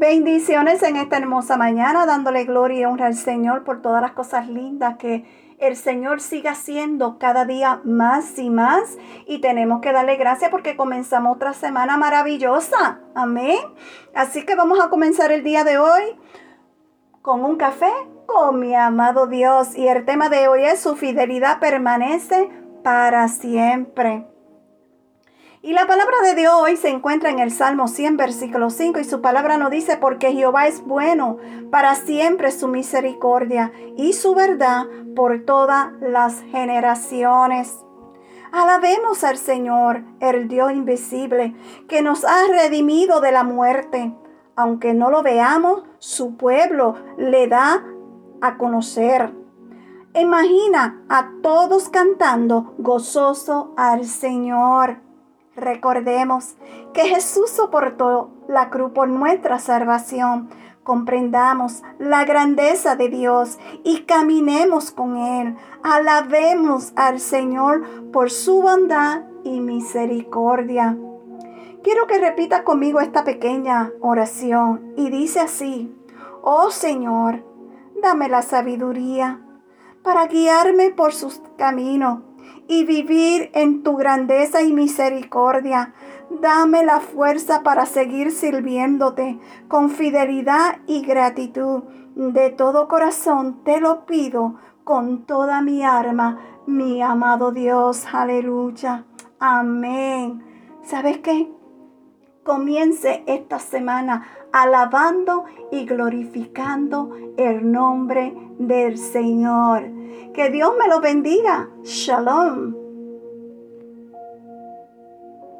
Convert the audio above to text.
Bendiciones en esta hermosa mañana, dándole gloria y honra al Señor por todas las cosas lindas que el Señor siga haciendo cada día más y más. Y tenemos que darle gracias porque comenzamos otra semana maravillosa. Amén. Así que vamos a comenzar el día de hoy con un café con mi amado Dios. Y el tema de hoy es su fidelidad permanece para siempre. Y la palabra de Dios hoy se encuentra en el Salmo 100, versículo 5, y su palabra nos dice, porque Jehová es bueno, para siempre su misericordia y su verdad por todas las generaciones. Alabemos al Señor, el Dios invisible, que nos ha redimido de la muerte. Aunque no lo veamos, su pueblo le da a conocer. Imagina a todos cantando gozoso al Señor. Recordemos que Jesús soportó la cruz por nuestra salvación. Comprendamos la grandeza de Dios y caminemos con Él. Alabemos al Señor por su bondad y misericordia. Quiero que repita conmigo esta pequeña oración y dice así, oh Señor, dame la sabiduría para guiarme por sus caminos y vivir en tu grandeza y misericordia. Dame la fuerza para seguir sirviéndote con fidelidad y gratitud. De todo corazón te lo pido con toda mi alma, mi amado Dios. Aleluya. Amén. ¿Sabes qué? Comience esta semana alabando y glorificando el nombre del Señor. Que Dios me lo bendiga. Shalom.